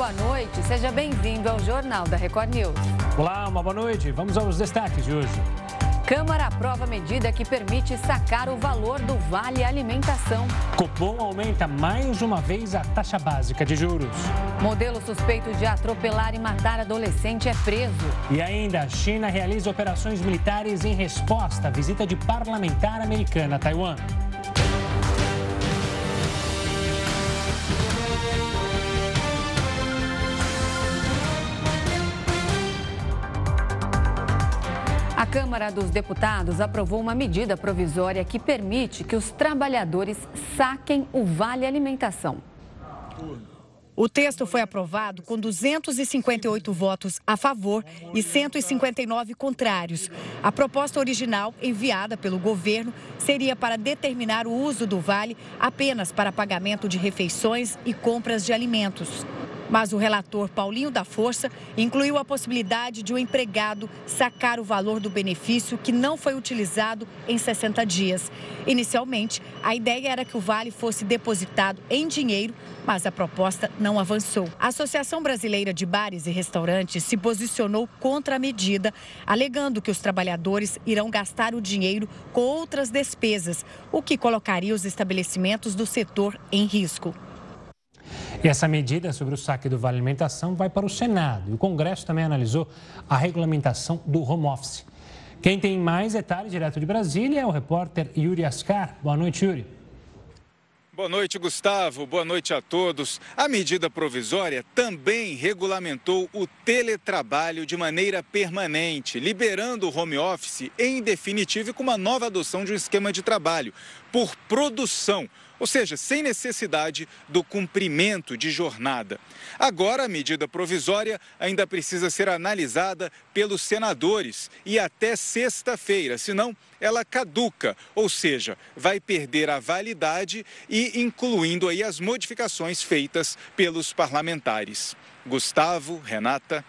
boa noite. Seja bem-vindo ao Jornal da Record News. Olá, uma boa noite. Vamos aos destaques de hoje. Câmara aprova medida que permite sacar o valor do Vale Alimentação. Copom aumenta mais uma vez a taxa básica de juros. Modelo suspeito de atropelar e matar adolescente é preso. E ainda, a China realiza operações militares em resposta à visita de parlamentar americana a Taiwan. Câmara dos Deputados aprovou uma medida provisória que permite que os trabalhadores saquem o Vale Alimentação. O texto foi aprovado com 258 votos a favor e 159 contrários. A proposta original, enviada pelo governo, seria para determinar o uso do vale apenas para pagamento de refeições e compras de alimentos. Mas o relator Paulinho da Força incluiu a possibilidade de o um empregado sacar o valor do benefício que não foi utilizado em 60 dias. Inicialmente, a ideia era que o vale fosse depositado em dinheiro, mas a proposta não avançou. A Associação Brasileira de Bares e Restaurantes se posicionou contra a medida, alegando que os trabalhadores irão gastar o dinheiro com outras despesas, o que colocaria os estabelecimentos do setor em risco. E essa medida sobre o saque do Vale Alimentação vai para o Senado. E o Congresso também analisou a regulamentação do home office. Quem tem mais detalhes direto de Brasília é o repórter Yuri Ascar. Boa noite, Yuri. Boa noite, Gustavo. Boa noite a todos. A medida provisória também regulamentou o teletrabalho de maneira permanente, liberando o home office em definitivo e com uma nova adoção de um esquema de trabalho por produção ou seja, sem necessidade do cumprimento de jornada. Agora, a medida provisória ainda precisa ser analisada pelos senadores e até sexta-feira, senão ela caduca, ou seja, vai perder a validade e incluindo aí as modificações feitas pelos parlamentares. Gustavo, Renata.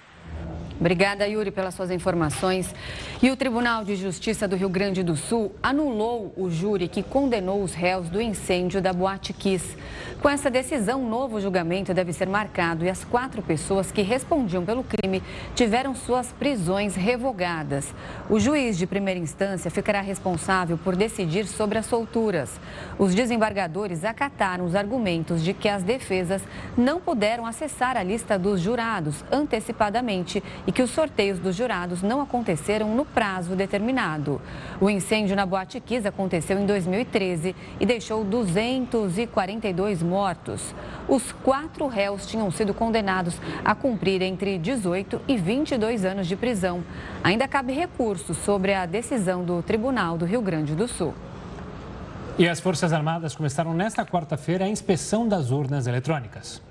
Obrigada, Yuri, pelas suas informações. E o Tribunal de Justiça do Rio Grande do Sul anulou o júri que condenou os réus do incêndio da Boate Kiss. Com essa decisão, um novo julgamento deve ser marcado e as quatro pessoas que respondiam pelo crime tiveram suas prisões revogadas. O juiz de primeira instância ficará responsável por decidir sobre as solturas. Os desembargadores acataram os argumentos de que as defesas não puderam acessar a lista dos jurados antecipadamente e que os sorteios dos jurados não aconteceram no prazo determinado. O incêndio na Boate Kiss aconteceu em 2013 e deixou 242 mortos. Os quatro réus tinham sido condenados a cumprir entre 18 e 22 anos de prisão. Ainda cabe recurso sobre a decisão do Tribunal do Rio Grande do Sul. E as Forças Armadas começaram nesta quarta-feira a inspeção das urnas eletrônicas.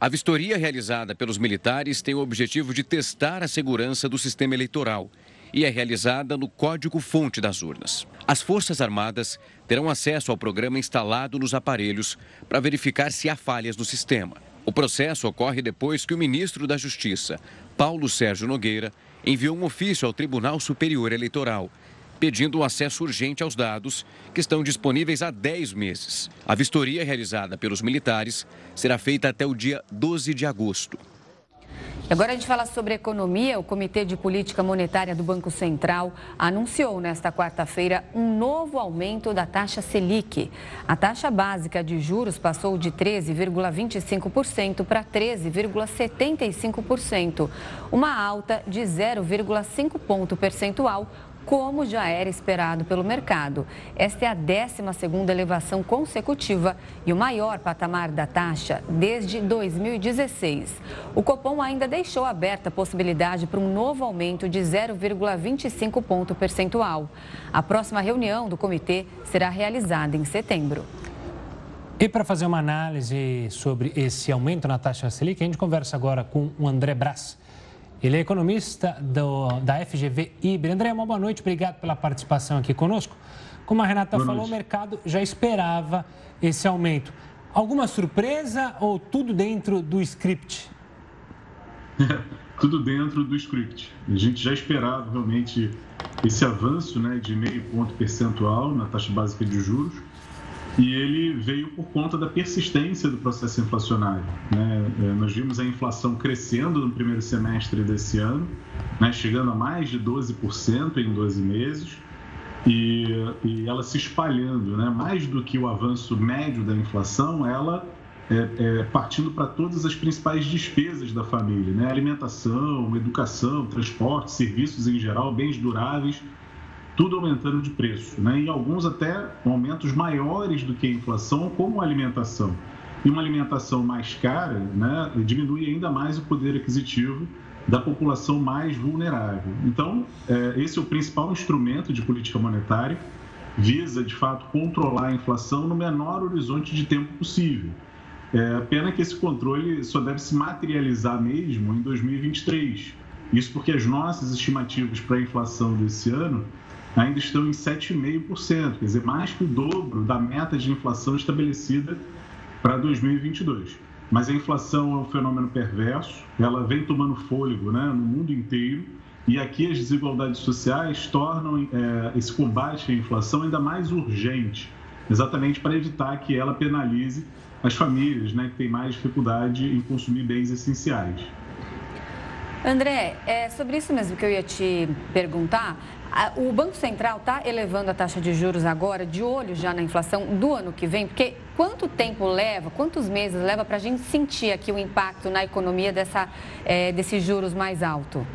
A vistoria realizada pelos militares tem o objetivo de testar a segurança do sistema eleitoral e é realizada no código-fonte das urnas. As Forças Armadas terão acesso ao programa instalado nos aparelhos para verificar se há falhas no sistema. O processo ocorre depois que o ministro da Justiça, Paulo Sérgio Nogueira, enviou um ofício ao Tribunal Superior Eleitoral pedindo um acesso urgente aos dados que estão disponíveis há 10 meses. A vistoria realizada pelos militares será feita até o dia 12 de agosto. Agora a gente fala sobre economia. O Comitê de Política Monetária do Banco Central anunciou nesta quarta-feira um novo aumento da taxa Selic. A taxa básica de juros passou de 13,25% para 13,75%, uma alta de 0,5 ponto percentual como já era esperado pelo mercado. Esta é a 12ª elevação consecutiva e o maior patamar da taxa desde 2016. O Copom ainda deixou aberta a possibilidade para um novo aumento de 0,25 ponto percentual. A próxima reunião do comitê será realizada em setembro. E para fazer uma análise sobre esse aumento na taxa Selic, a gente conversa agora com o André Brás. Ele é economista do, da FGV IBRE. André, uma boa noite, obrigado pela participação aqui conosco. Como a Renata boa falou, noite. o mercado já esperava esse aumento. Alguma surpresa ou tudo dentro do script? tudo dentro do script. A gente já esperava realmente esse avanço né, de meio ponto percentual na taxa básica de juros. E ele veio por conta da persistência do processo inflacionário. Né? É, nós vimos a inflação crescendo no primeiro semestre desse ano, né? chegando a mais de 12% em 12 meses, e, e, ela se espalhando, né? mais do que o avanço médio da inflação, ela é, é, partindo para todas as principais despesas da família, né? alimentação, educação, transporte, serviços em geral, bens duráveis tudo aumentando de preço, né? e alguns até aumentos maiores do que a inflação, como a alimentação. E uma alimentação mais cara né, diminui ainda mais o poder aquisitivo da população mais vulnerável. Então, é, esse é o principal instrumento de política monetária, visa, de fato, controlar a inflação no menor horizonte de tempo possível. É, pena que esse controle só deve se materializar mesmo em 2023. Isso porque as nossas estimativas para a inflação desse ano ainda estão em 7,5%, quer dizer, mais que o dobro da meta de inflação estabelecida para 2022. Mas a inflação é um fenômeno perverso, ela vem tomando fôlego né, no mundo inteiro, e aqui as desigualdades sociais tornam é, esse combate à inflação ainda mais urgente, exatamente para evitar que ela penalize as famílias né, que têm mais dificuldade em consumir bens essenciais. André, é sobre isso mesmo que eu ia te perguntar. O Banco Central está elevando a taxa de juros agora, de olho já na inflação do ano que vem, porque quanto tempo leva, quantos meses leva para a gente sentir aqui o impacto na economia dessa, é, desses juros mais alto?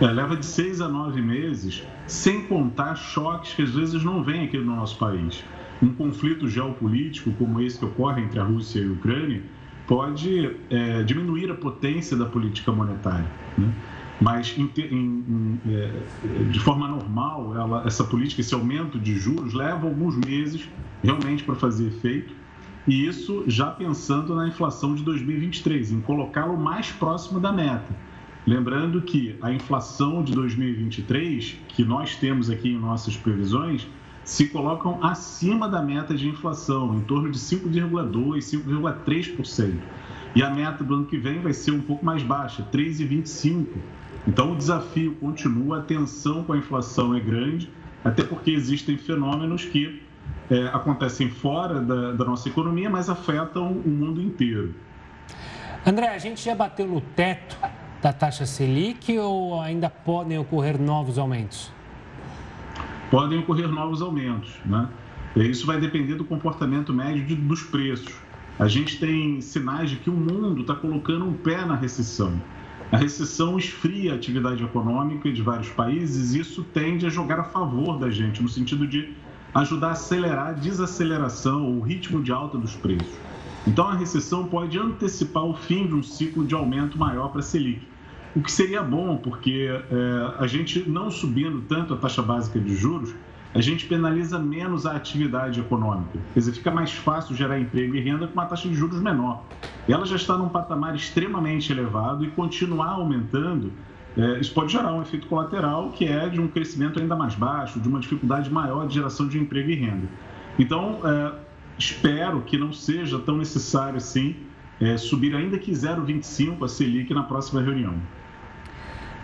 É, leva de seis a nove meses, sem contar choques que às vezes não vêm aqui no nosso país. Um conflito geopolítico como esse que ocorre entre a Rússia e a Ucrânia pode é, diminuir a potência da política monetária. Né? Mas, em, em, em, é, de forma normal, ela, essa política, esse aumento de juros, leva alguns meses realmente para fazer efeito. E isso já pensando na inflação de 2023, em colocá-lo mais próximo da meta. Lembrando que a inflação de 2023, que nós temos aqui em nossas previsões, se colocam acima da meta de inflação, em torno de 5,2%, 5,3%. E a meta do ano que vem vai ser um pouco mais baixa, 3,25%. Então o desafio continua, a tensão com a inflação é grande, até porque existem fenômenos que é, acontecem fora da, da nossa economia, mas afetam o mundo inteiro. André, a gente já bateu no teto da taxa Selic ou ainda podem ocorrer novos aumentos? Podem ocorrer novos aumentos. Né? Isso vai depender do comportamento médio de, dos preços. A gente tem sinais de que o mundo está colocando um pé na recessão. A recessão esfria a atividade econômica de vários países e isso tende a jogar a favor da gente, no sentido de ajudar a acelerar a desaceleração ou o ritmo de alta dos preços. Então, a recessão pode antecipar o fim de um ciclo de aumento maior para a Selic o que seria bom, porque é, a gente não subindo tanto a taxa básica de juros, a gente penaliza menos a atividade econômica. Quer dizer, fica mais fácil gerar emprego e renda com uma taxa de juros menor. Ela já está num patamar extremamente elevado e continuar aumentando, é, isso pode gerar um efeito colateral que é de um crescimento ainda mais baixo, de uma dificuldade maior de geração de emprego e renda. Então, é, espero que não seja tão necessário assim é, subir ainda que 0,25 a Selic na próxima reunião.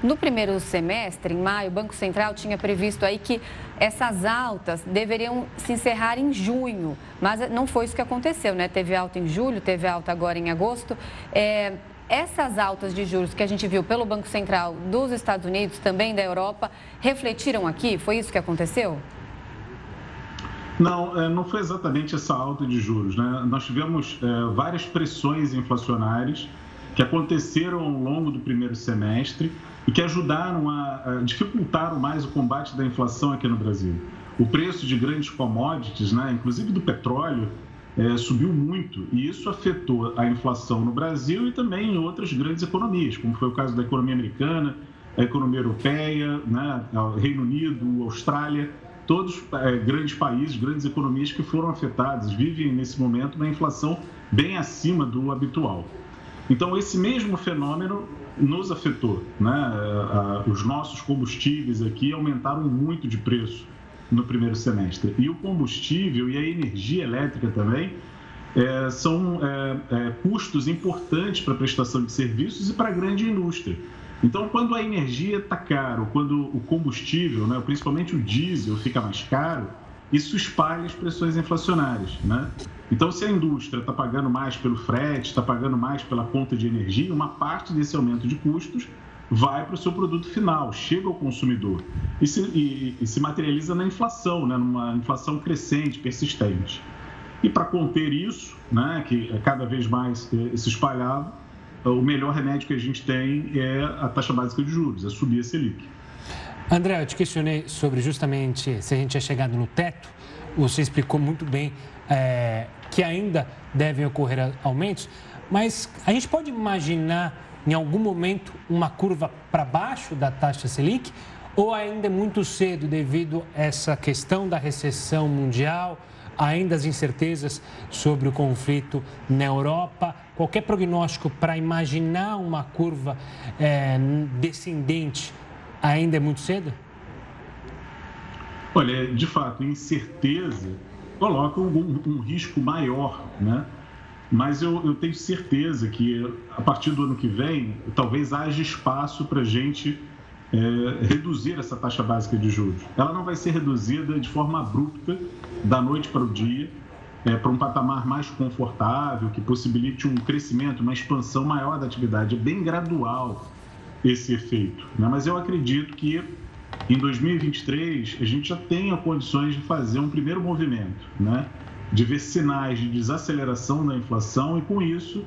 No primeiro semestre, em maio, o Banco Central tinha previsto aí que essas altas deveriam se encerrar em junho, mas não foi isso que aconteceu, né? Teve alta em julho, teve alta agora em agosto. É, essas altas de juros que a gente viu pelo Banco Central dos Estados Unidos, também da Europa, refletiram aqui? Foi isso que aconteceu? Não, é, não foi exatamente essa alta de juros. Né? Nós tivemos é, várias pressões inflacionárias que aconteceram ao longo do primeiro semestre e que ajudaram a, a dificultaram mais o combate da inflação aqui no Brasil. O preço de grandes commodities, né, inclusive do petróleo, é, subiu muito e isso afetou a inflação no Brasil e também em outras grandes economias, como foi o caso da economia americana, a economia europeia, né, Reino Unido, Austrália, todos é, grandes países, grandes economias que foram afetados, vivem nesse momento uma inflação bem acima do habitual. Então, esse mesmo fenômeno nos afetou. Né? Os nossos combustíveis aqui aumentaram muito de preço no primeiro semestre. E o combustível e a energia elétrica também é, são é, é, custos importantes para a prestação de serviços e para a grande indústria. Então, quando a energia está caro, quando o combustível, né, principalmente o diesel, fica mais caro, isso espalha as pressões inflacionárias. Né? Então, se a indústria está pagando mais pelo frete, está pagando mais pela conta de energia, uma parte desse aumento de custos vai para o seu produto final, chega ao consumidor e se, e, e se materializa na inflação, né? numa inflação crescente, persistente. E para conter isso, né, que é cada vez mais é, se espalhado, o melhor remédio que a gente tem é a taxa básica de juros, é subir a Selic. André, eu te questionei sobre justamente se a gente tinha chegado no teto. Você explicou muito bem é, que ainda devem ocorrer aumentos, mas a gente pode imaginar em algum momento uma curva para baixo da taxa Selic ou ainda é muito cedo devido a essa questão da recessão mundial, ainda as incertezas sobre o conflito na Europa? Qualquer prognóstico para imaginar uma curva é, descendente ainda é muito cedo? Olha, de fato, incerteza coloca um, um risco maior, né? Mas eu, eu, tenho certeza que a partir do ano que vem, talvez haja espaço para a gente é, reduzir essa taxa básica de juros. Ela não vai ser reduzida de forma abrupta, da noite para o dia, é, para um patamar mais confortável, que possibilite um crescimento, uma expansão maior da atividade. É bem gradual esse efeito. Né? Mas eu acredito que em 2023 a gente já tenha condições de fazer um primeiro movimento, né? de ver sinais de desaceleração da inflação e, com isso,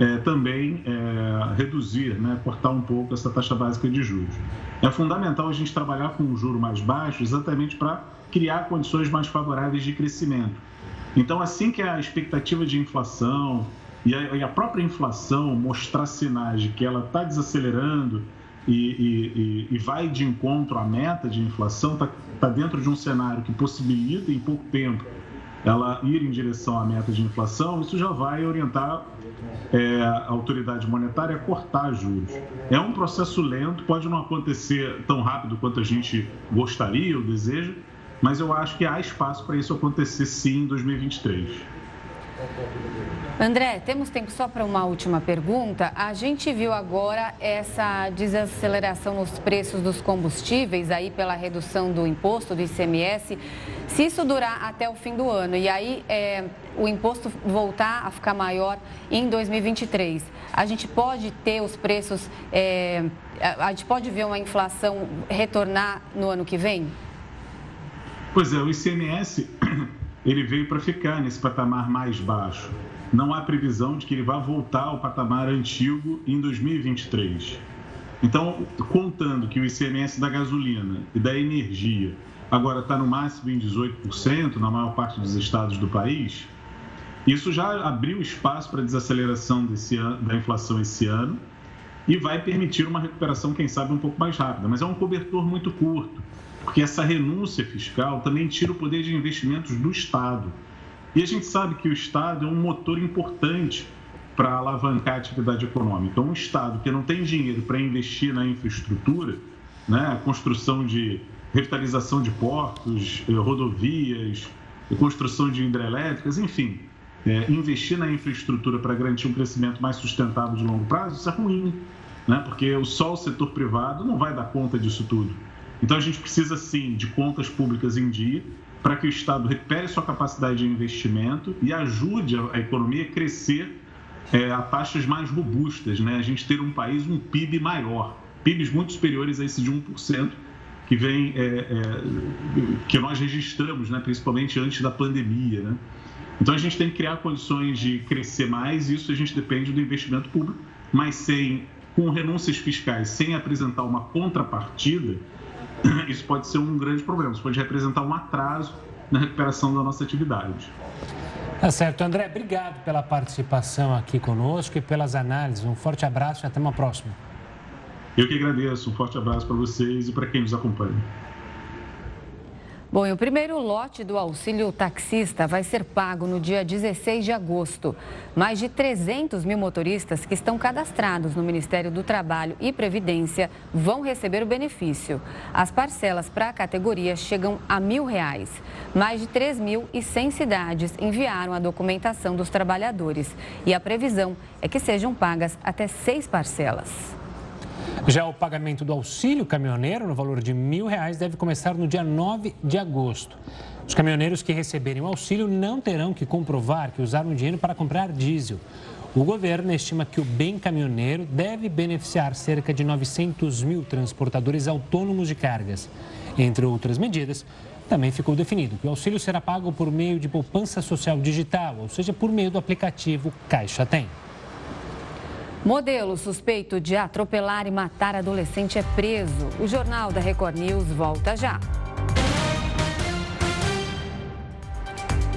é, também é, reduzir, né, cortar um pouco essa taxa básica de juros. É fundamental a gente trabalhar com um juro mais baixo exatamente para criar condições mais favoráveis de crescimento. Então, assim que a expectativa de inflação e a, e a própria inflação mostrar sinais de que ela está desacelerando e, e, e, vai de encontro à meta de inflação, está tá dentro de um cenário que possibilita em pouco tempo ela ir em direção à meta de inflação, isso já vai orientar é, a autoridade monetária a cortar juros. É um processo lento, pode não acontecer tão rápido quanto a gente gostaria ou deseja, mas eu acho que há espaço para isso acontecer sim em 2023. André, temos tempo só para uma última pergunta. A gente viu agora essa desaceleração nos preços dos combustíveis, aí pela redução do imposto do ICMS. Se isso durar até o fim do ano e aí é, o imposto voltar a ficar maior em 2023, a gente pode ter os preços, é, a gente pode ver uma inflação retornar no ano que vem? Pois é, o ICMS ele veio para ficar nesse patamar mais baixo. Não há previsão de que ele vá voltar ao patamar antigo em 2023. Então, contando que o ICMS da gasolina e da energia agora está no máximo em 18% na maior parte dos estados do país, isso já abriu espaço para desaceleração desse ano, da inflação esse ano e vai permitir uma recuperação, quem sabe, um pouco mais rápida. Mas é um cobertor muito curto porque essa renúncia fiscal também tira o poder de investimentos do Estado. E a gente sabe que o Estado é um motor importante para alavancar a atividade econômica. Um Estado que não tem dinheiro para investir na infraestrutura, né, construção de revitalização de portos, eh, rodovias, construção de hidrelétricas, enfim, é, investir na infraestrutura para garantir um crescimento mais sustentável de longo prazo, isso é ruim, né? porque só o setor privado não vai dar conta disso tudo. Então a gente precisa sim de contas públicas em dia para que o Estado recupere sua capacidade de investimento e ajude a economia a crescer é, a taxas mais robustas, né? A gente ter um país um PIB maior, PIBs muito superiores a esse de 1% que vem é, é, que nós registramos, né? Principalmente antes da pandemia, né? Então a gente tem que criar condições de crescer mais. E isso a gente depende do investimento público, mas sem com renúncias fiscais, sem apresentar uma contrapartida isso pode ser um grande problema, isso pode representar um atraso na recuperação da nossa atividade. Tá certo. André, obrigado pela participação aqui conosco e pelas análises. Um forte abraço e até uma próxima. Eu que agradeço. Um forte abraço para vocês e para quem nos acompanha. Bom, e o primeiro lote do auxílio taxista vai ser pago no dia 16 de agosto. Mais de 300 mil motoristas que estão cadastrados no Ministério do Trabalho e Previdência vão receber o benefício. As parcelas para a categoria chegam a mil reais. Mais de 3.100 cidades enviaram a documentação dos trabalhadores e a previsão é que sejam pagas até seis parcelas. Já o pagamento do auxílio caminhoneiro, no valor de mil reais, deve começar no dia 9 de agosto. Os caminhoneiros que receberem o auxílio não terão que comprovar que usaram o dinheiro para comprar diesel. O governo estima que o bem caminhoneiro deve beneficiar cerca de 900 mil transportadores autônomos de cargas. Entre outras medidas, também ficou definido que o auxílio será pago por meio de poupança social digital, ou seja, por meio do aplicativo Caixa Tem. Modelo suspeito de atropelar e matar adolescente é preso. O Jornal da Record News volta já.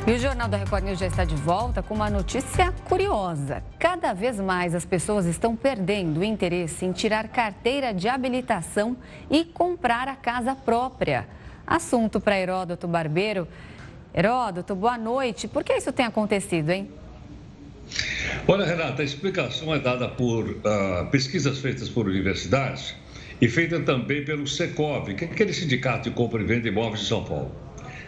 E o Jornal da Record News já está de volta com uma notícia curiosa. Cada vez mais as pessoas estão perdendo o interesse em tirar carteira de habilitação e comprar a casa própria. Assunto para Heródoto Barbeiro. Heródoto, boa noite. Por que isso tem acontecido, hein? Olha, Renata, a explicação é dada por uh, pesquisas feitas por universidades e feita também pelo Secov, que é aquele sindicato de compra e venda de imóveis de São Paulo.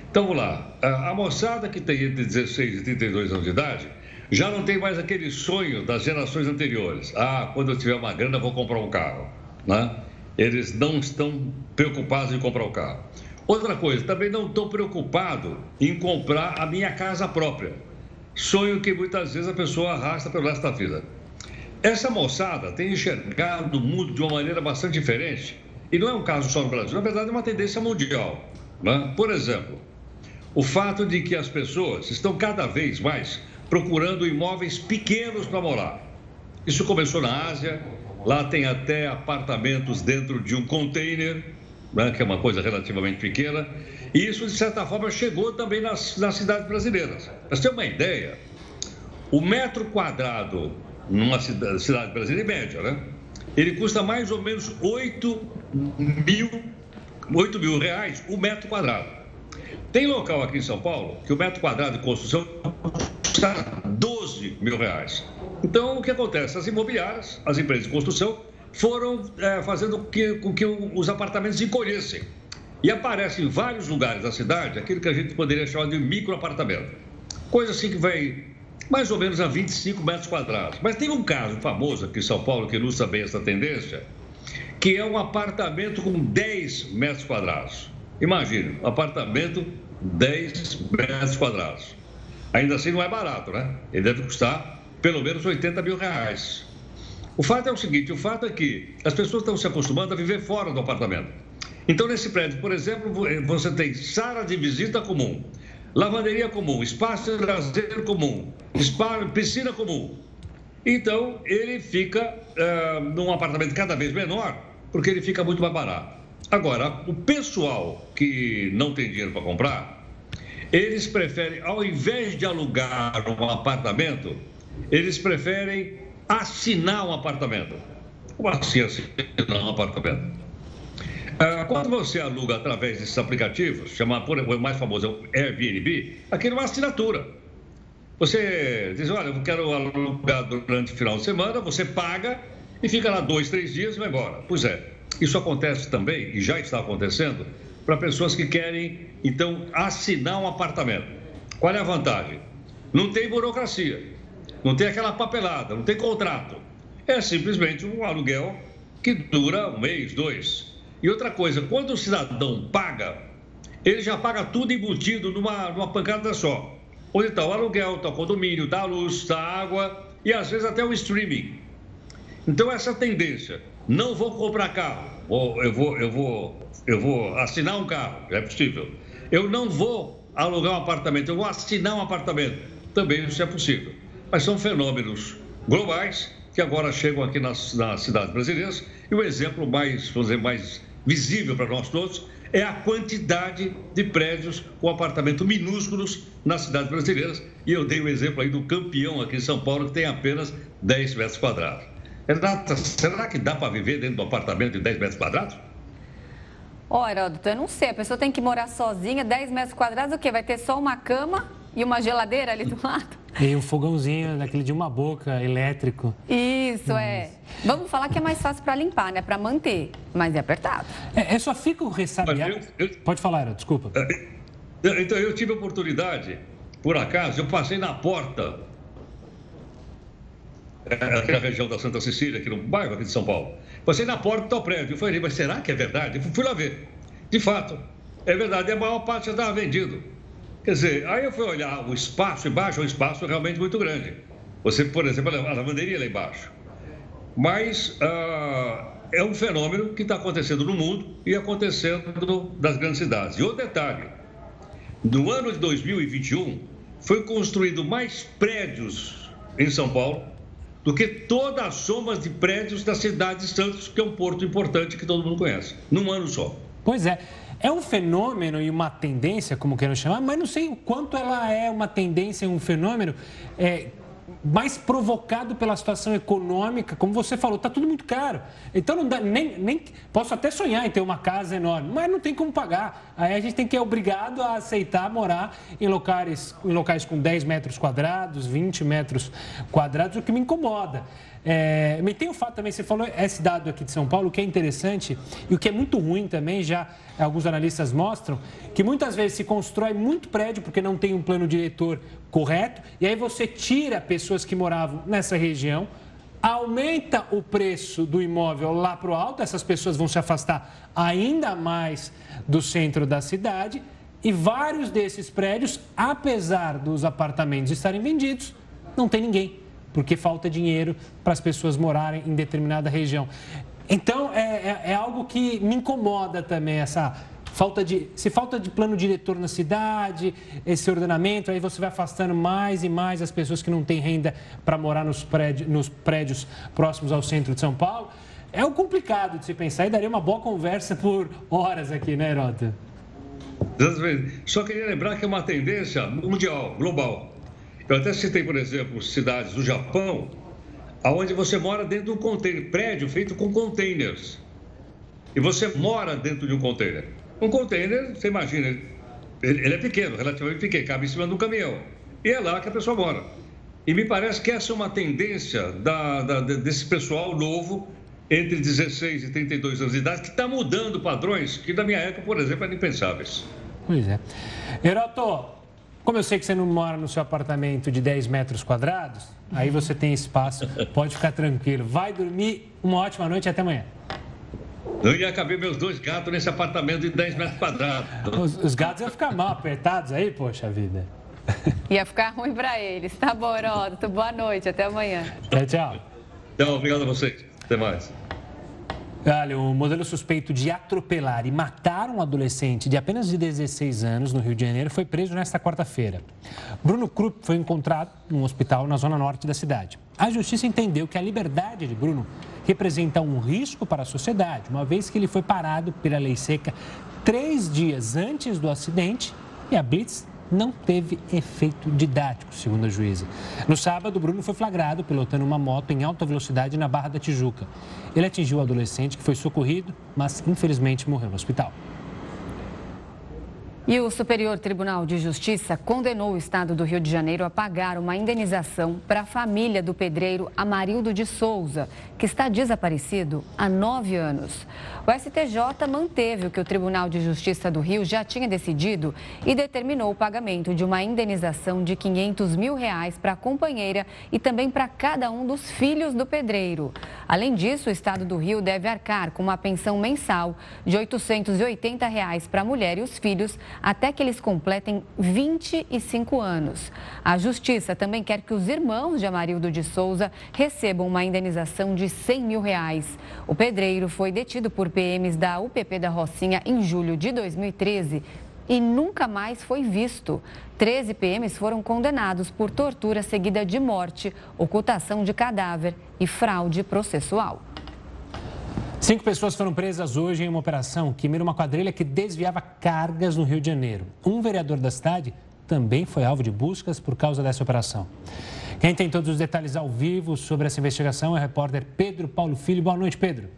Então, vamos lá. A moçada que tem entre 16 e 32 anos de idade já não tem mais aquele sonho das gerações anteriores. Ah, quando eu tiver uma grana, vou comprar um carro. Né? Eles não estão preocupados em comprar o um carro. Outra coisa, também não estou preocupado em comprar a minha casa própria. Sonho que muitas vezes a pessoa arrasta pelo resto da vida. Essa moçada tem enxergado o mundo de uma maneira bastante diferente. E não é um caso só no Brasil, na verdade é uma tendência mundial. Né? Por exemplo, o fato de que as pessoas estão cada vez mais procurando imóveis pequenos para morar. Isso começou na Ásia, lá tem até apartamentos dentro de um container né, que é uma coisa relativamente pequena, e isso, de certa forma, chegou também nas, nas cidades brasileiras. Para você ter uma ideia, o metro quadrado numa cidade, cidade brasileira, em média, né, ele custa mais ou menos 8 mil, 8 mil reais o metro quadrado. Tem local aqui em São Paulo que o metro quadrado de construção custa 12 mil reais. Então, o que acontece? As imobiliárias, as empresas de construção, foram é, fazendo que, com que os apartamentos encolhessem. E aparece em vários lugares da cidade aquilo que a gente poderia chamar de microapartamento. Coisa assim que vai mais ou menos a 25 metros quadrados. Mas tem um caso famoso aqui em São Paulo que ilustra bem essa tendência, que é um apartamento com 10 metros quadrados. Imagine, um apartamento 10 metros quadrados. Ainda assim não é barato, né? Ele deve custar pelo menos 80 mil reais. O fato é o seguinte: o fato é que as pessoas estão se acostumando a viver fora do apartamento. Então, nesse prédio, por exemplo, eh, você tem sala de visita comum, lavanderia comum, espaço de lazer comum, piscina comum. Então, ele fica uh, num apartamento cada vez menor, porque ele fica muito mais barato. Agora, o pessoal que não tem dinheiro para comprar, eles preferem, ao invés de alugar um apartamento, eles preferem assinar um apartamento. Como assim assinar um apartamento? Ah, quando você aluga através desses aplicativos, chamado, o mais famoso é o Airbnb, aquilo é uma assinatura. Você diz, olha, eu quero alugar durante o final de semana, você paga e fica lá dois, três dias e vai embora. Pois é, isso acontece também, e já está acontecendo, para pessoas que querem, então, assinar um apartamento. Qual é a vantagem? Não tem burocracia. Não tem aquela papelada, não tem contrato. É simplesmente um aluguel que dura um mês, dois. E outra coisa, quando o cidadão paga, ele já paga tudo embutido numa, numa pancada só. Onde está o aluguel, está o condomínio, está a luz, está a água e às vezes até o streaming. Então essa tendência, não vou comprar carro, eu vou, eu vou, eu vou assinar um carro, é possível. Eu não vou alugar um apartamento, eu vou assinar um apartamento, também isso é possível mas são fenômenos globais que agora chegam aqui nas, nas cidades brasileiras. E o exemplo mais, vamos dizer, mais visível para nós todos é a quantidade de prédios com apartamentos minúsculos nas cidades brasileiras. E eu dei o exemplo aí do campeão aqui em São Paulo, que tem apenas 10 metros quadrados. Renata, será que dá para viver dentro do apartamento de 10 metros quadrados? Ó, Heródoto, eu não sei. A pessoa tem que morar sozinha, 10 metros quadrados, o quê? Vai ter só uma cama e uma geladeira ali do lado? E um fogãozinho daquele de uma boca, elétrico. Isso, é. Vamos falar que é mais fácil para limpar, né? Para manter, mas é apertado. É, é só fica o ressabiado. Eu. Pode falar, Era, desculpa. É, então, eu tive a oportunidade, por acaso, eu passei na porta é, aqui na região da Santa Cecília, aqui no bairro aqui de São Paulo. Passei na porta do tal prédio. Eu falei, mas será que é verdade? Eu fui lá ver. De fato, é verdade. A maior parte já estava vendido. Quer dizer, aí eu fui olhar o espaço embaixo, é um espaço realmente muito grande. Você, por exemplo, a lavanderia lá embaixo. Mas uh, é um fenômeno que está acontecendo no mundo e acontecendo das grandes cidades. E outro detalhe: no ano de 2021, foi construído mais prédios em São Paulo do que todas as somas de prédios da cidade de Santos, que é um porto importante que todo mundo conhece, num ano só. Pois é. É um fenômeno e uma tendência, como queiram chamar, mas não sei o quanto ela é uma tendência e um fenômeno é, mais provocado pela situação econômica, como você falou, está tudo muito caro. Então não dá nem, nem posso até sonhar em ter uma casa enorme, mas não tem como pagar. Aí a gente tem que ser obrigado a aceitar morar em locais, em locais com 10 metros quadrados, 20 metros quadrados, o que me incomoda. É, mas tem o fato também, você falou esse dado aqui de São Paulo, que é interessante e o que é muito ruim também, já alguns analistas mostram, que muitas vezes se constrói muito prédio porque não tem um plano diretor correto, e aí você tira pessoas que moravam nessa região, aumenta o preço do imóvel lá para o alto, essas pessoas vão se afastar ainda mais do centro da cidade, e vários desses prédios, apesar dos apartamentos estarem vendidos, não tem ninguém porque falta dinheiro para as pessoas morarem em determinada região. Então, é, é, é, algo que me incomoda também, essa falta de. Se falta de plano diretor na cidade, esse ordenamento, aí você vai afastando mais e mais as pessoas que não têm renda para morar nos prédios, nos prédios próximos ao centro de São Paulo. É o complicado de se pensar e daria uma boa conversa por horas aqui, né, Herota? Só queria lembrar que é uma tendência mundial, global. Eu até citei, por exemplo, cidades do Japão, aonde você mora dentro de um container, prédio feito com containers. E você mora dentro de um container. Um container, você imagina, ele é pequeno, relativamente pequeno, cabe em cima de um caminhão. E é lá que a pessoa mora. E me parece que essa é uma tendência da, da, desse pessoal novo, entre 16 e 32 anos de idade, que está mudando padrões que na minha época, por exemplo, eram impensáveis. Pois é. Heroto, como eu sei que você não mora no seu apartamento de 10 metros quadrados, aí você tem espaço, pode ficar tranquilo. Vai dormir, uma ótima noite e até amanhã. Eu ia caber meus dois gatos nesse apartamento de 10 metros quadrados. Os, os gatos iam ficar mal apertados aí, poxa vida. Ia ficar ruim para eles. Tá bom, Heródoto. Boa noite, até amanhã. Tchau, tchau. Tchau, obrigado a vocês. Até mais. O modelo suspeito de atropelar e matar um adolescente de apenas de 16 anos no Rio de Janeiro foi preso nesta quarta-feira. Bruno Krupp foi encontrado num hospital na zona norte da cidade. A justiça entendeu que a liberdade de Bruno representa um risco para a sociedade, uma vez que ele foi parado pela lei seca três dias antes do acidente e a Blitz não teve efeito didático, segundo a juíza. No sábado, Bruno foi flagrado pilotando uma moto em alta velocidade na Barra da Tijuca. Ele atingiu o adolescente que foi socorrido, mas infelizmente morreu no hospital. E o Superior Tribunal de Justiça condenou o Estado do Rio de Janeiro a pagar uma indenização para a família do pedreiro Amarildo de Souza, que está desaparecido há nove anos. O STJ manteve o que o Tribunal de Justiça do Rio já tinha decidido e determinou o pagamento de uma indenização de 500 mil reais para a companheira e também para cada um dos filhos do pedreiro. Além disso, o Estado do Rio deve arcar com uma pensão mensal de 880 reais para a mulher e os filhos até que eles completem 25 anos. A Justiça também quer que os irmãos de Amarildo de Souza recebam uma indenização de 100 mil reais. O pedreiro foi detido por PMs da UPP da Rocinha em julho de 2013 e nunca mais foi visto. 13 PMs foram condenados por tortura seguida de morte, ocultação de cadáver e fraude processual. Cinco pessoas foram presas hoje em uma operação que mira uma quadrilha que desviava cargas no Rio de Janeiro. Um vereador da cidade também foi alvo de buscas por causa dessa operação. Quem tem todos os detalhes ao vivo sobre essa investigação é o repórter Pedro Paulo Filho. Boa noite, Pedro.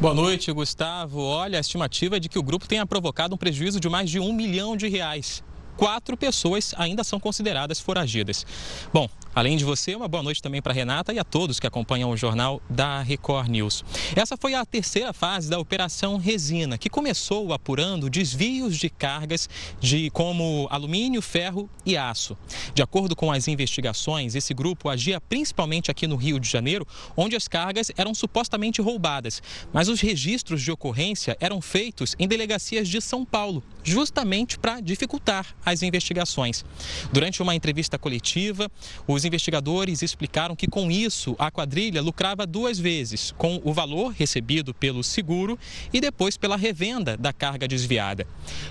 Boa noite, Gustavo. Olha, a estimativa é de que o grupo tenha provocado um prejuízo de mais de um milhão de reais. Quatro pessoas ainda são consideradas foragidas. Bom, Além de você, uma boa noite também para Renata e a todos que acompanham o jornal da Record News. Essa foi a terceira fase da Operação Resina, que começou apurando desvios de cargas de como alumínio, ferro e aço. De acordo com as investigações, esse grupo agia principalmente aqui no Rio de Janeiro, onde as cargas eram supostamente roubadas, mas os registros de ocorrência eram feitos em delegacias de São Paulo, justamente para dificultar as investigações. Durante uma entrevista coletiva, os investigadores explicaram que com isso a quadrilha lucrava duas vezes, com o valor recebido pelo seguro e depois pela revenda da carga desviada.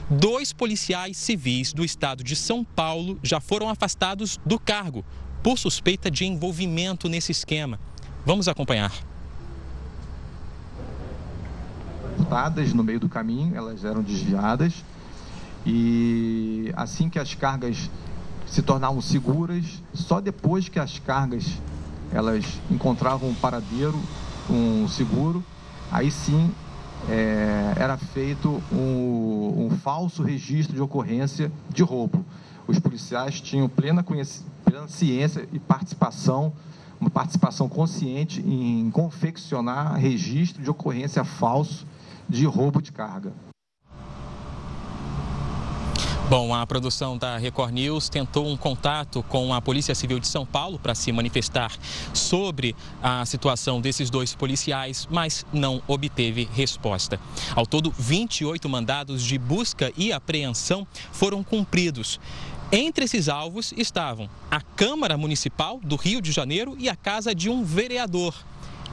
Dois policiais civis do estado de São Paulo já foram afastados do cargo por suspeita de envolvimento nesse esquema. Vamos acompanhar. No meio do caminho, elas eram desviadas e assim que as cargas se tornavam seguras, só depois que as cargas elas encontravam um paradeiro, um seguro, aí sim é, era feito um, um, falso registro de ocorrência de roubo. Os policiais tinham plena, plena ciência e participação, uma participação consciente em confeccionar registro de ocorrência falso de roubo de carga. Bom, a produção da Record News tentou um contato com a Polícia Civil de São Paulo para se manifestar sobre a situação desses dois policiais, mas não obteve resposta. Ao todo, 28 mandados de busca e apreensão foram cumpridos. Entre esses alvos estavam a Câmara Municipal do Rio de Janeiro e a casa de um vereador.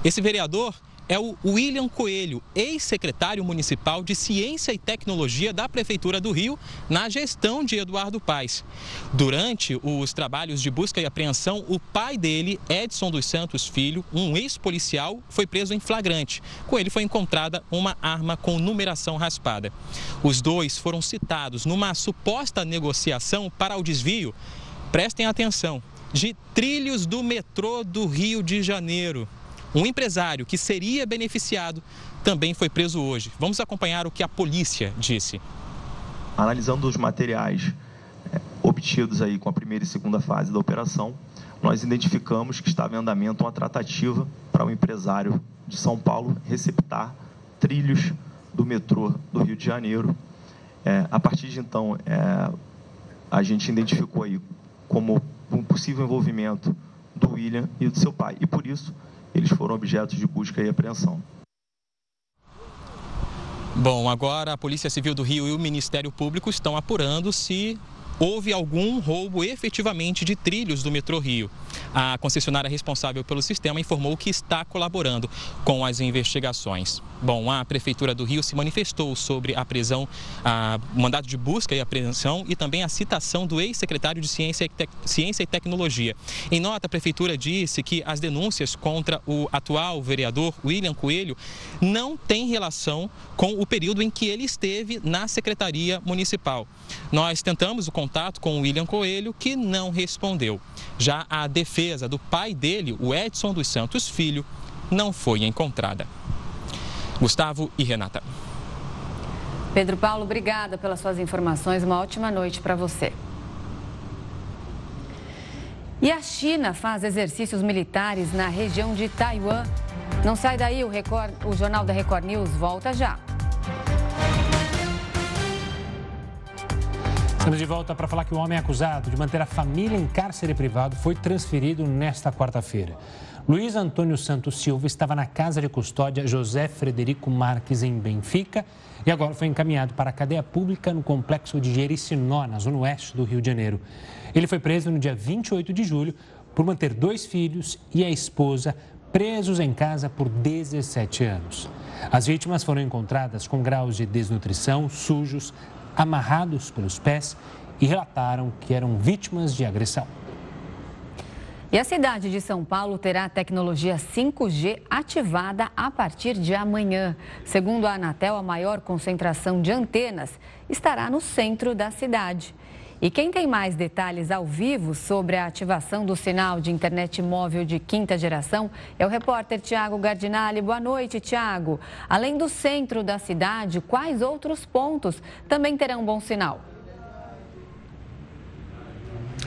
Esse vereador é o William Coelho, ex-secretário municipal de Ciência e Tecnologia da Prefeitura do Rio, na gestão de Eduardo Paes. Durante os trabalhos de busca e apreensão, o pai dele, Edson dos Santos Filho, um ex-policial, foi preso em flagrante. Com ele foi encontrada uma arma com numeração raspada. Os dois foram citados numa suposta negociação para o desvio, prestem atenção, de trilhos do metrô do Rio de Janeiro. Um empresário que seria beneficiado também foi preso hoje. Vamos acompanhar o que a polícia disse. Analisando os materiais é, obtidos aí com a primeira e segunda fase da operação, nós identificamos que estava em andamento uma tratativa para o um empresário de São Paulo receptar trilhos do metrô do Rio de Janeiro. É, a partir de então, é, a gente identificou aí como um possível envolvimento do William e do seu pai. E por isso eles foram objetos de busca e apreensão. Bom, agora a Polícia Civil do Rio e o Ministério Público estão apurando se houve algum roubo efetivamente de trilhos do metrô Rio. A concessionária responsável pelo sistema informou que está colaborando com as investigações. Bom, a Prefeitura do Rio se manifestou sobre a prisão, o mandato de busca e apreensão e também a citação do ex-secretário de Ciência e, Ciência e Tecnologia. Em nota, a Prefeitura disse que as denúncias contra o atual vereador William Coelho não têm relação com o período em que ele esteve na Secretaria Municipal. Nós tentamos o contato com o William Coelho, que não respondeu. Já a defesa do pai dele, o Edson dos Santos Filho, não foi encontrada. Gustavo e Renata. Pedro Paulo, obrigada pelas suas informações. Uma ótima noite para você. E a China faz exercícios militares na região de Taiwan. Não sai daí, o, Record, o Jornal da Record News volta já. Estamos de volta para falar que o homem acusado de manter a família em cárcere privado foi transferido nesta quarta-feira. Luiz Antônio Santos Silva estava na casa de custódia José Frederico Marques, em Benfica, e agora foi encaminhado para a cadeia pública no complexo de Jericinó, na zona oeste do Rio de Janeiro. Ele foi preso no dia 28 de julho por manter dois filhos e a esposa presos em casa por 17 anos. As vítimas foram encontradas com graus de desnutrição, sujos, amarrados pelos pés e relataram que eram vítimas de agressão. E a cidade de São Paulo terá a tecnologia 5G ativada a partir de amanhã. Segundo a Anatel, a maior concentração de antenas estará no centro da cidade. E quem tem mais detalhes ao vivo sobre a ativação do sinal de internet móvel de quinta geração é o repórter Tiago Gardinali. Boa noite, Tiago. Além do centro da cidade, quais outros pontos também terão bom sinal?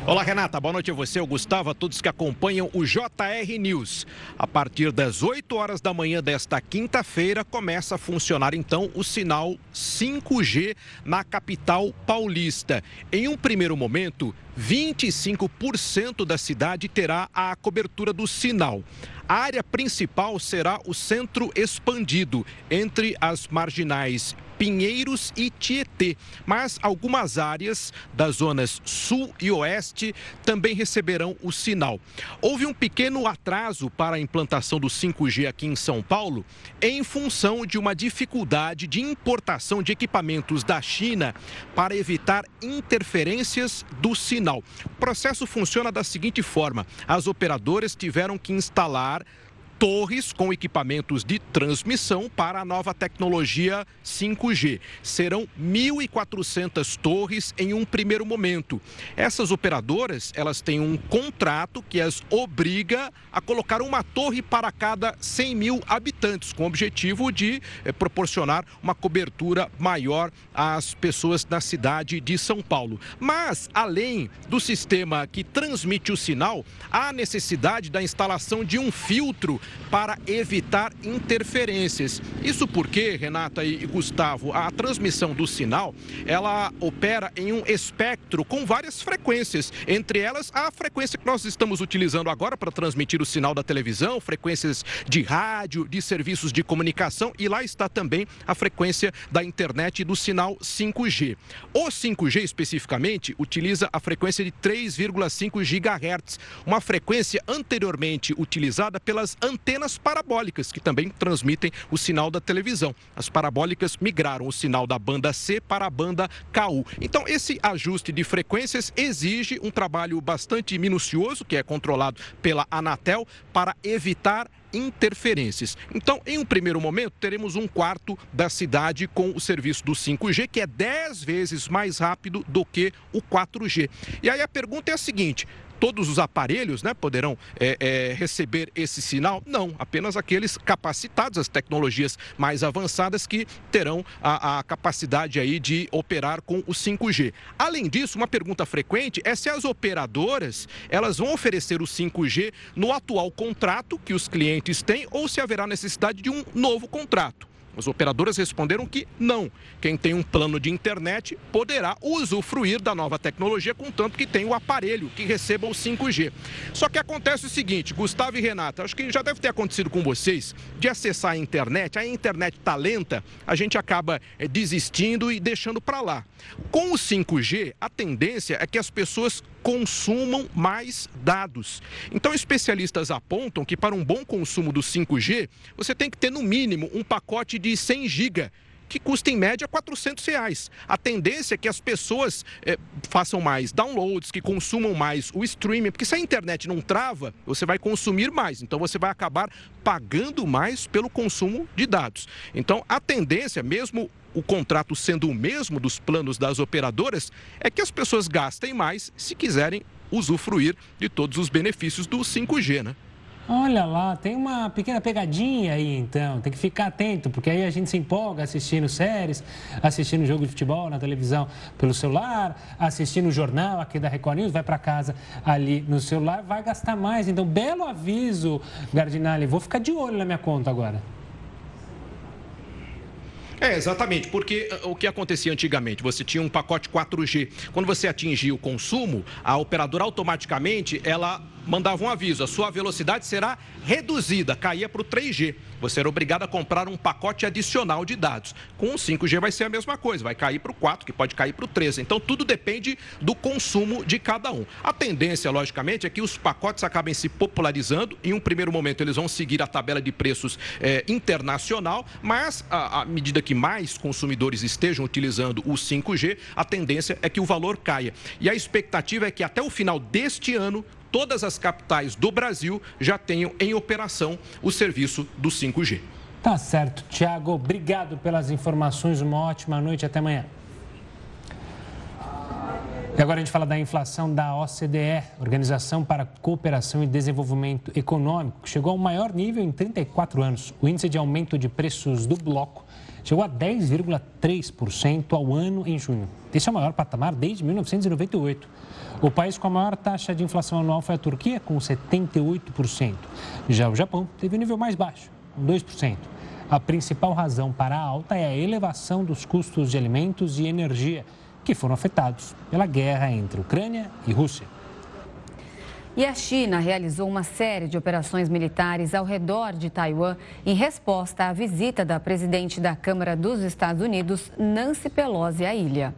Olá, Renata. Boa noite a você, o Gustavo, a todos que acompanham o JR News. A partir das 8 horas da manhã desta quinta-feira, começa a funcionar então o sinal 5G na capital paulista. Em um primeiro momento, 25% da cidade terá a cobertura do sinal. A área principal será o centro expandido entre as marginais Pinheiros e Tietê. Mas algumas áreas das zonas sul e oeste também receberão o sinal. Houve um pequeno atraso para a implantação do 5G aqui em São Paulo, em função de uma dificuldade de importação de equipamentos da China para evitar interferências do sinal. O processo funciona da seguinte forma: as operadoras tiveram que instalar lugar torres com equipamentos de transmissão para a nova tecnologia 5G. Serão 1.400 torres em um primeiro momento. Essas operadoras, elas têm um contrato que as obriga a colocar uma torre para cada 100 mil habitantes, com o objetivo de eh, proporcionar uma cobertura maior às pessoas da cidade de São Paulo. Mas, além do sistema que transmite o sinal, há necessidade da instalação de um filtro para evitar interferências. Isso porque, Renata e Gustavo, a transmissão do sinal, ela opera em um espectro com várias frequências, entre elas a frequência que nós estamos utilizando agora para transmitir o sinal da televisão, frequências de rádio, de serviços de comunicação e lá está também a frequência da internet do sinal 5G. O 5G especificamente utiliza a frequência de 3,5 GHz, uma frequência anteriormente utilizada pelas antenas parabólicas que também transmitem o sinal da televisão. As parabólicas migraram o sinal da banda C para a banda KU. Então esse ajuste de frequências exige um trabalho bastante minucioso que é controlado pela Anatel para evitar interferências. Então, em um primeiro momento, teremos um quarto da cidade com o serviço do 5G, que é 10 vezes mais rápido do que o 4G. E aí a pergunta é a seguinte: todos os aparelhos né, poderão é, é, receber esse sinal? Não, apenas aqueles capacitados, as tecnologias mais avançadas que terão a, a capacidade aí de operar com o 5G. Além disso, uma pergunta frequente é se as operadoras elas vão oferecer o 5G no atual contrato que os clientes têm ou se haverá necessidade de um novo contrato. As operadoras responderam que não. Quem tem um plano de internet poderá usufruir da nova tecnologia, contanto que tem o aparelho que receba o 5G. Só que acontece o seguinte, Gustavo e Renata, acho que já deve ter acontecido com vocês, de acessar a internet, a internet está lenta, a gente acaba é, desistindo e deixando para lá. Com o 5G, a tendência é que as pessoas consumam mais dados. Então, especialistas apontam que para um bom consumo do 5G, você tem que ter no mínimo um pacote de 100 GB que custa em média 400 reais. A tendência é que as pessoas é, façam mais downloads, que consumam mais o streaming, porque se a internet não trava, você vai consumir mais. Então você vai acabar pagando mais pelo consumo de dados. Então a tendência, mesmo o contrato sendo o mesmo dos planos das operadoras, é que as pessoas gastem mais se quiserem usufruir de todos os benefícios do 5G, né? Olha lá, tem uma pequena pegadinha aí então, tem que ficar atento, porque aí a gente se empolga assistindo séries, assistindo jogo de futebol na televisão pelo celular, assistindo o jornal aqui da Record News, vai para casa ali no celular, vai gastar mais. Então, belo aviso, Gardinali, vou ficar de olho na minha conta agora. É, exatamente, porque uh, o que acontecia antigamente? Você tinha um pacote 4G. Quando você atingia o consumo, a operadora automaticamente ela mandava um aviso: a sua velocidade será reduzida, caía para o 3G. Você era obrigado a comprar um pacote adicional de dados. Com o 5G vai ser a mesma coisa, vai cair para o 4, que pode cair para o 3. Então tudo depende do consumo de cada um. A tendência, logicamente, é que os pacotes acabem se popularizando. Em um primeiro momento, eles vão seguir a tabela de preços é, internacional, mas à medida que mais consumidores estejam utilizando o 5G, a tendência é que o valor caia. E a expectativa é que até o final deste ano todas as capitais do Brasil já tenham em operação o serviço do 5G. Tá certo. Tiago, obrigado pelas informações. Uma ótima noite. Até amanhã. E agora a gente fala da inflação da OCDE, Organização para Cooperação e Desenvolvimento Econômico, que chegou ao maior nível em 34 anos. O índice de aumento de preços do bloco chegou a 10,3% ao ano em junho. Esse é o maior patamar desde 1998. O país com a maior taxa de inflação anual foi a Turquia, com 78%. Já o Japão teve o um nível mais baixo, 2%. A principal razão para a alta é a elevação dos custos de alimentos e energia que foram afetados pela guerra entre Ucrânia e Rússia. E a China realizou uma série de operações militares ao redor de Taiwan em resposta à visita da presidente da Câmara dos Estados Unidos, Nancy Pelosi, à ilha.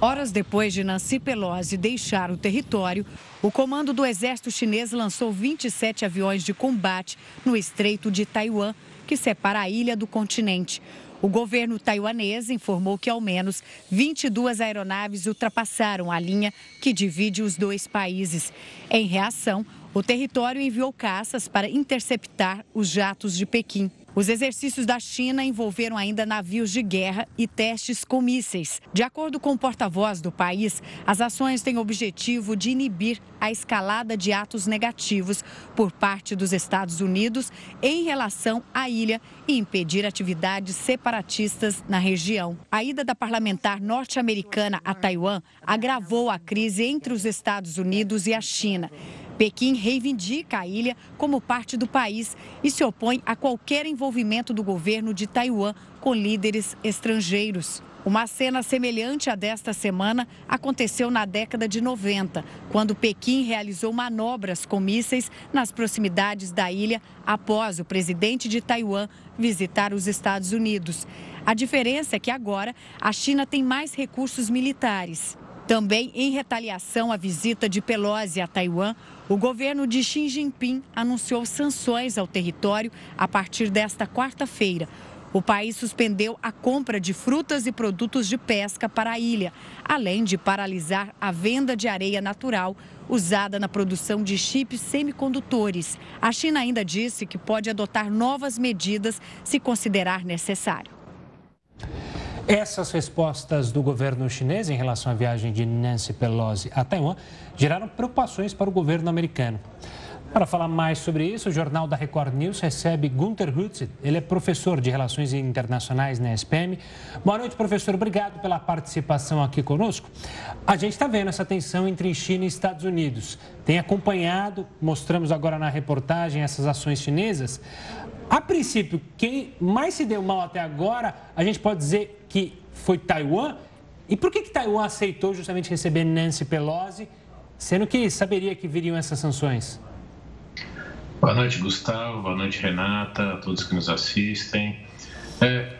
Horas depois de Nancy Pelosi deixar o território, o comando do exército chinês lançou 27 aviões de combate no estreito de Taiwan, que separa a ilha do continente. O governo taiwanês informou que ao menos 22 aeronaves ultrapassaram a linha que divide os dois países. Em reação, o território enviou caças para interceptar os jatos de Pequim. Os exercícios da China envolveram ainda navios de guerra e testes com mísseis. De acordo com o porta-voz do país, as ações têm o objetivo de inibir a escalada de atos negativos por parte dos Estados Unidos em relação à ilha e impedir atividades separatistas na região. A ida da parlamentar norte-americana a Taiwan agravou a crise entre os Estados Unidos e a China. Pequim reivindica a ilha como parte do país e se opõe a qualquer envolvimento do governo de Taiwan com líderes estrangeiros. Uma cena semelhante à desta semana aconteceu na década de 90, quando Pequim realizou manobras com mísseis nas proximidades da ilha após o presidente de Taiwan visitar os Estados Unidos. A diferença é que agora a China tem mais recursos militares. Também em retaliação à visita de Pelosi a Taiwan, o governo de Xi Jinping anunciou sanções ao território a partir desta quarta-feira. O país suspendeu a compra de frutas e produtos de pesca para a ilha, além de paralisar a venda de areia natural usada na produção de chips semicondutores. A China ainda disse que pode adotar novas medidas se considerar necessário. Essas respostas do governo chinês em relação à viagem de Nancy Pelosi a Taiwan geraram preocupações para o governo americano. Para falar mais sobre isso, o Jornal da Record News recebe Gunther Hutz. Ele é professor de Relações Internacionais na SPM. Boa noite, professor. Obrigado pela participação aqui conosco. A gente está vendo essa tensão entre China e Estados Unidos. Tem acompanhado, mostramos agora na reportagem essas ações chinesas. A princípio, quem mais se deu mal até agora, a gente pode dizer que foi Taiwan. E por que, que Taiwan aceitou justamente receber Nancy Pelosi, sendo que saberia que viriam essas sanções? Boa noite, Gustavo. Boa noite, Renata, a todos que nos assistem. É,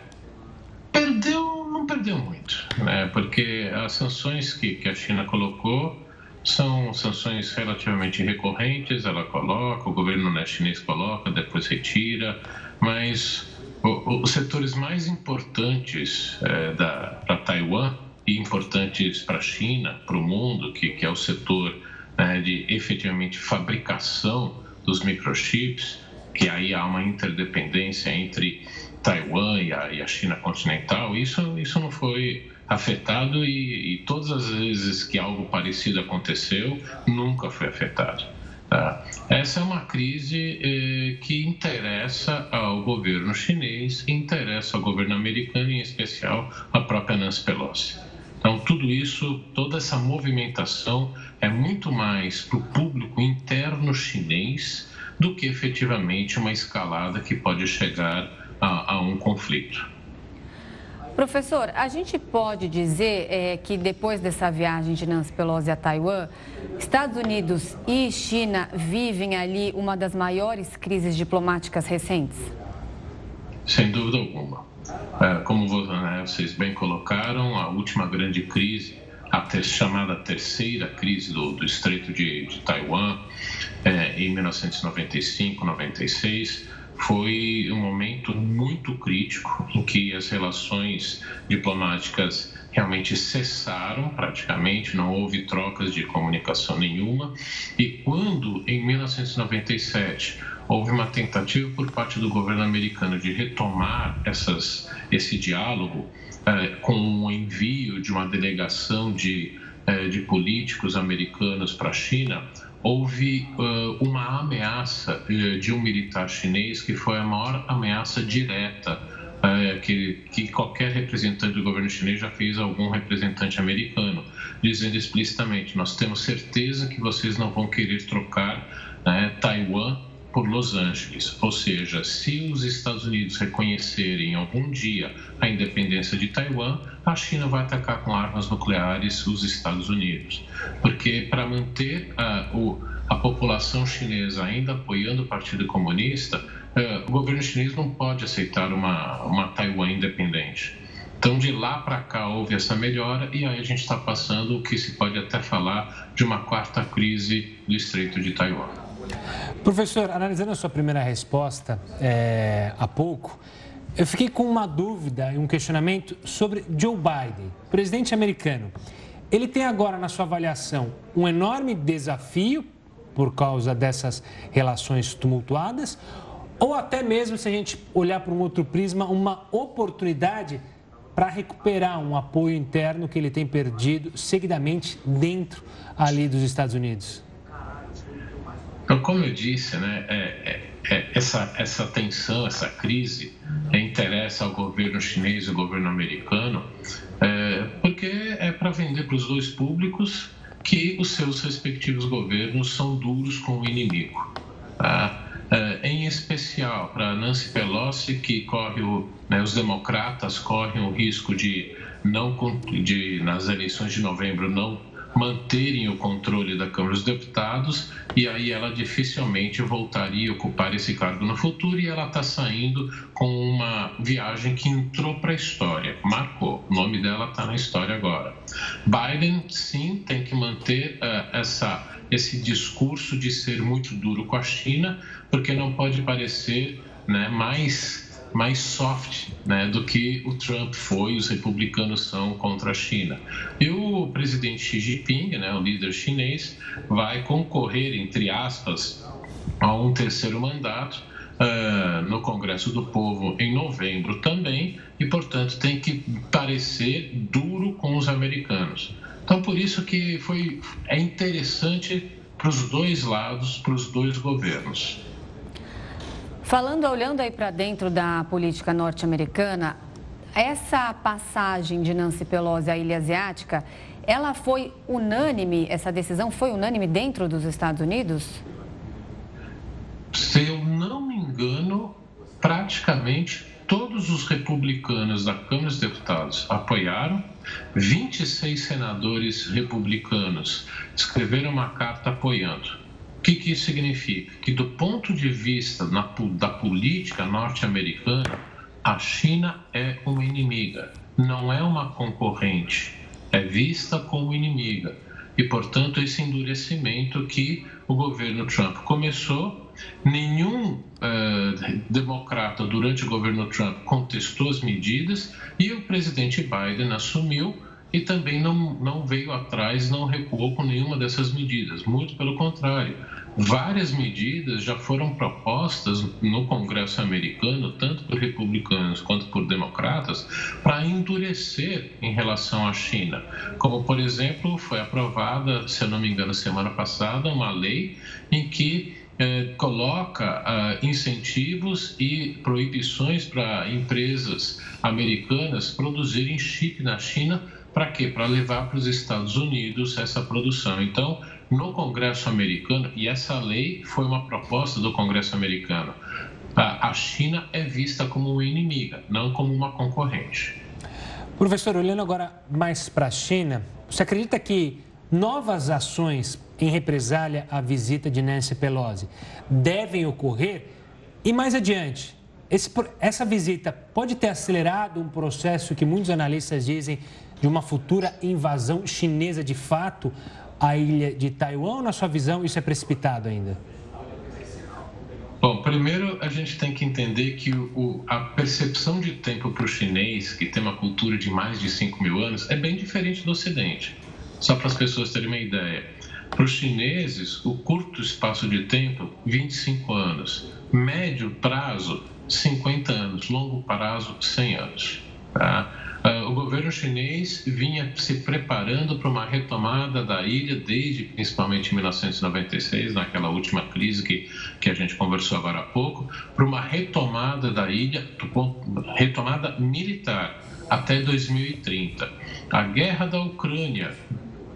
perdeu, não perdeu muito, né? porque as sanções que, que a China colocou são sanções relativamente recorrentes, ela coloca, o governo né, chinês coloca, depois retira, mas os setores mais importantes é, para Taiwan e importantes para a China, para o mundo, que, que é o setor né, de efetivamente fabricação dos microchips, que aí há uma interdependência entre Taiwan e a, e a China continental, isso, isso não foi afetado e, e, todas as vezes que algo parecido aconteceu, nunca foi afetado. Tá? Essa é uma crise eh, que interessa ao governo chinês, interessa ao governo americano, em especial a própria Nancy Pelosi. Então, tudo isso, toda essa movimentação é muito mais para o público interno chinês do que efetivamente uma escalada que pode chegar a, a um conflito. Professor, a gente pode dizer é, que depois dessa viagem de Nancy Pelosi a Taiwan, Estados Unidos e China vivem ali uma das maiores crises diplomáticas recentes? Sem dúvida alguma. É, como né, vocês bem colocaram, a última grande crise, a ter, chamada terceira crise do, do Estreito de, de Taiwan, é, em 1995-96, foi um momento muito crítico em que as relações diplomáticas realmente cessaram praticamente, não houve trocas de comunicação nenhuma. E quando, em 1997, houve uma tentativa por parte do governo americano de retomar essas, esse diálogo eh, com o envio de uma delegação de eh, de políticos americanos para a China, houve uh, uma ameaça uh, de um militar chinês que foi a maior ameaça direta uh, que, que qualquer representante do governo chinês já fez a algum representante americano, dizendo explicitamente: nós temos certeza que vocês não vão querer trocar né, Taiwan por Los Angeles. Ou seja, se os Estados Unidos reconhecerem algum dia a independência de Taiwan, a China vai atacar com armas nucleares os Estados Unidos. Porque para manter a, o, a população chinesa ainda apoiando o Partido Comunista, uh, o governo chinês não pode aceitar uma, uma Taiwan independente. Então, de lá para cá houve essa melhora e aí a gente está passando o que se pode até falar de uma quarta crise do Estreito de Taiwan. Professor, analisando a sua primeira resposta é, há pouco, eu fiquei com uma dúvida e um questionamento sobre Joe Biden, presidente americano. Ele tem agora, na sua avaliação, um enorme desafio por causa dessas relações tumultuadas, ou até mesmo, se a gente olhar para um outro prisma, uma oportunidade para recuperar um apoio interno que ele tem perdido seguidamente dentro ali dos Estados Unidos? Como eu disse, né, é, é, é, essa, essa tensão, essa crise é, interessa ao governo chinês e ao governo americano, é, porque é para vender para os dois públicos que os seus respectivos governos são duros com o inimigo. Tá? Em especial para Nancy Pelosi, que corre o, né, os democratas correm o risco de não de nas eleições de novembro não manterem o controle da Câmara dos Deputados e aí ela dificilmente voltaria a ocupar esse cargo no futuro e ela está saindo com uma viagem que entrou para a história, marcou. O nome dela está na história agora. Biden, sim, tem que manter uh, essa, esse discurso de ser muito duro com a China, porque não pode parecer né, mais mais soft né, do que o Trump foi, os republicanos são contra a China. E o presidente Xi Jinping, né, o líder chinês, vai concorrer, entre aspas, a um terceiro mandato uh, no Congresso do Povo em novembro também, e, portanto, tem que parecer duro com os americanos. Então, por isso que foi, é interessante para os dois lados, para os dois governos. Falando, olhando aí para dentro da política norte-americana, essa passagem de Nancy Pelosi à Ilha Asiática, ela foi unânime, essa decisão foi unânime dentro dos Estados Unidos? Se eu não me engano, praticamente todos os republicanos da Câmara dos Deputados apoiaram, 26 senadores republicanos escreveram uma carta apoiando que, que isso significa? Que, do ponto de vista na, da política norte-americana, a China é uma inimiga, não é uma concorrente, é vista como inimiga. E, portanto, esse endurecimento que o governo Trump começou, nenhum uh, democrata durante o governo Trump contestou as medidas e o presidente Biden assumiu e também não, não veio atrás, não recuou com nenhuma dessas medidas. Muito pelo contrário, várias medidas já foram propostas no Congresso americano, tanto por republicanos quanto por democratas, para endurecer em relação à China. Como, por exemplo, foi aprovada, se eu não me engano, semana passada, uma lei em que eh, coloca uh, incentivos e proibições para empresas americanas produzirem chip na China para quê? Para levar para os Estados Unidos essa produção. Então, no Congresso americano, e essa lei foi uma proposta do Congresso americano, a China é vista como uma inimiga, não como uma concorrente. Professor, olhando agora mais para a China, você acredita que novas ações em represália à visita de Nancy Pelosi devem ocorrer? E mais adiante, esse, essa visita pode ter acelerado um processo que muitos analistas dizem de uma futura invasão chinesa de fato à ilha de Taiwan? Ou, na sua visão, isso é precipitado ainda? Bom, primeiro a gente tem que entender que o, a percepção de tempo para o chinês, que tem uma cultura de mais de 5 mil anos, é bem diferente do Ocidente. Só para as pessoas terem uma ideia. Para os chineses, o curto espaço de tempo, 25 anos. Médio prazo, 50 anos. Longo prazo, 100 anos. Tá? Uh, o governo chinês vinha se preparando para uma retomada da ilha desde principalmente 1996, naquela última crise que, que a gente conversou agora há pouco, para uma retomada da ilha, retomada militar até 2030. A guerra da Ucrânia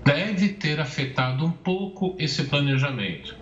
deve ter afetado um pouco esse planejamento,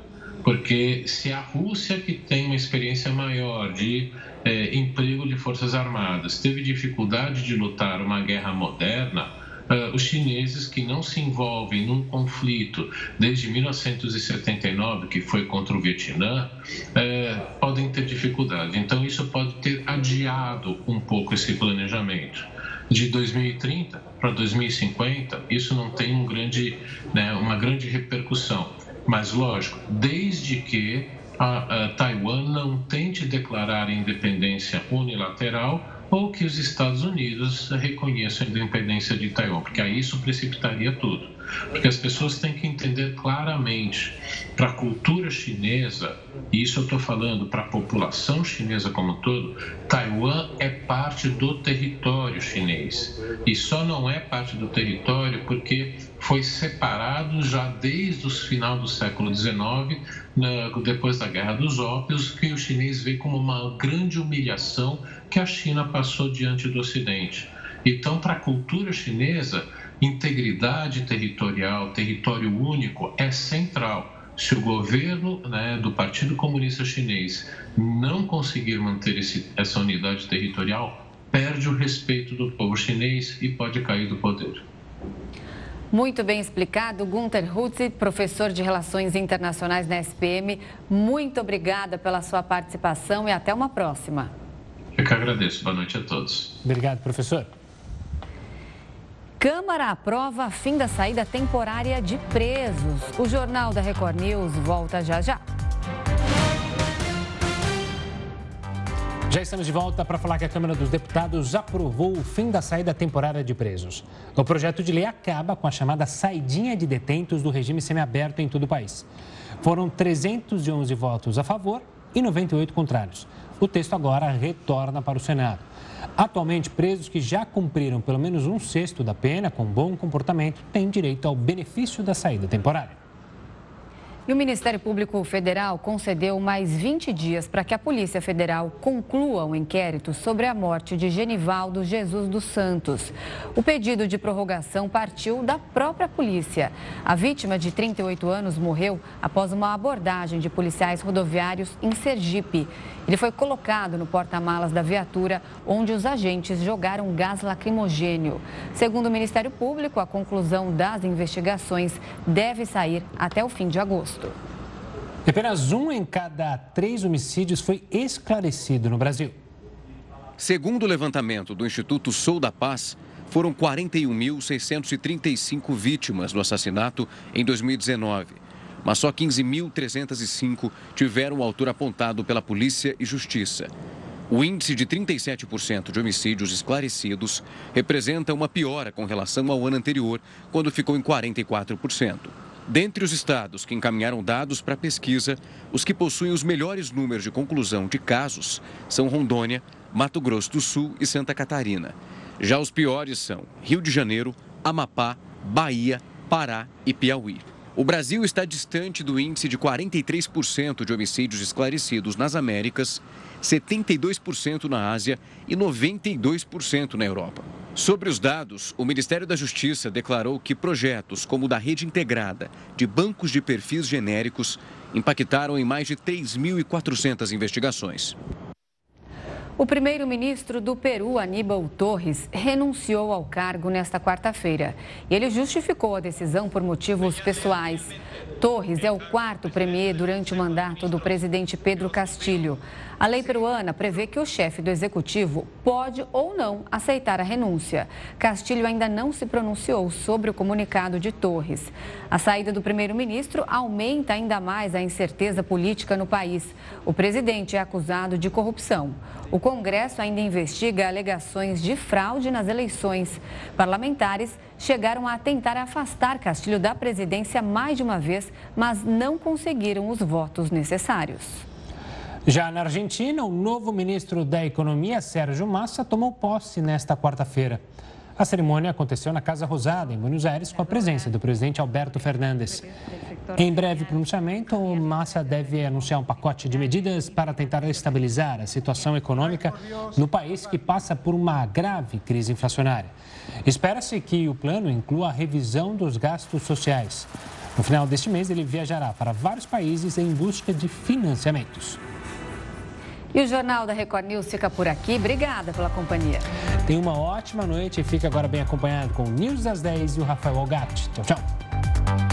porque se a Rússia, que tem uma experiência maior de é, emprego de forças armadas, teve dificuldade de lutar uma guerra moderna, Uh, os chineses que não se envolvem num conflito desde 1979, que foi contra o Vietnã, uh, podem ter dificuldade. Então, isso pode ter adiado um pouco esse planejamento. De 2030 para 2050, isso não tem um grande, né, uma grande repercussão. Mas, lógico, desde que a, a Taiwan não tente declarar independência unilateral ou que os Estados Unidos reconheçam a independência de Taiwan, porque aí isso precipitaria tudo. Porque as pessoas têm que entender claramente para a cultura chinesa, e isso eu estou falando para a população chinesa como um todo, Taiwan é parte do território chinês. E só não é parte do território porque foi separado já desde o final do século XIX, depois da Guerra dos Ópios, que o chinês vê como uma grande humilhação que a China passou diante do Ocidente. Então, para a cultura chinesa, integridade territorial, território único é central. Se o governo né, do Partido Comunista Chinês não conseguir manter esse, essa unidade territorial, perde o respeito do povo chinês e pode cair do poder. Muito bem explicado, Gunther Hutzi, professor de Relações Internacionais na SPM. Muito obrigada pela sua participação e até uma próxima. Eu que agradeço. Boa noite a todos. Obrigado, professor. Câmara aprova fim da saída temporária de presos. O Jornal da Record News volta já já. Já estamos de volta para falar que a Câmara dos Deputados aprovou o fim da saída temporária de presos. O projeto de lei acaba com a chamada saidinha de detentos do regime semiaberto em todo o país. Foram 311 votos a favor e 98 contrários. O texto agora retorna para o Senado. Atualmente, presos que já cumpriram pelo menos um sexto da pena com bom comportamento têm direito ao benefício da saída temporária. E o Ministério Público Federal concedeu mais 20 dias para que a Polícia Federal conclua o um inquérito sobre a morte de Genivaldo Jesus dos Santos. O pedido de prorrogação partiu da própria polícia. A vítima de 38 anos morreu após uma abordagem de policiais rodoviários em Sergipe. Ele foi colocado no porta-malas da viatura, onde os agentes jogaram gás lacrimogênio. Segundo o Ministério Público, a conclusão das investigações deve sair até o fim de agosto. Apenas um em cada três homicídios foi esclarecido no Brasil. Segundo o levantamento do Instituto Sou da Paz, foram 41.635 vítimas do assassinato em 2019 mas só 15.305 tiveram o autor apontado pela polícia e justiça. O índice de 37% de homicídios esclarecidos representa uma piora com relação ao ano anterior, quando ficou em 44%. Dentre os estados que encaminharam dados para a pesquisa, os que possuem os melhores números de conclusão de casos são Rondônia, Mato Grosso do Sul e Santa Catarina. Já os piores são Rio de Janeiro, Amapá, Bahia, Pará e Piauí. O Brasil está distante do índice de 43% de homicídios esclarecidos nas Américas, 72% na Ásia e 92% na Europa. Sobre os dados, o Ministério da Justiça declarou que projetos como o da rede integrada de bancos de perfis genéricos impactaram em mais de 3.400 investigações. O primeiro-ministro do Peru, Aníbal Torres, renunciou ao cargo nesta quarta-feira. Ele justificou a decisão por motivos pessoais. Torres é o quarto premier durante o mandato do presidente Pedro Castilho. A lei peruana prevê que o chefe do executivo pode ou não aceitar a renúncia. Castilho ainda não se pronunciou sobre o comunicado de Torres. A saída do primeiro-ministro aumenta ainda mais a incerteza política no país. O presidente é acusado de corrupção. O Congresso ainda investiga alegações de fraude nas eleições. Parlamentares chegaram a tentar afastar Castilho da presidência mais de uma vez, mas não conseguiram os votos necessários. Já na Argentina, o novo ministro da Economia, Sérgio Massa, tomou posse nesta quarta-feira. A cerimônia aconteceu na Casa Rosada, em Buenos Aires, com a presença do presidente Alberto Fernandes. Em breve pronunciamento, Massa deve anunciar um pacote de medidas para tentar estabilizar a situação econômica no país que passa por uma grave crise inflacionária. Espera-se que o plano inclua a revisão dos gastos sociais. No final deste mês, ele viajará para vários países em busca de financiamentos. E o Jornal da Record News fica por aqui. Obrigada pela companhia. Tenha uma ótima noite e fique agora bem acompanhado com o News das 10 e o Rafael Algatti. Tchau, tchau.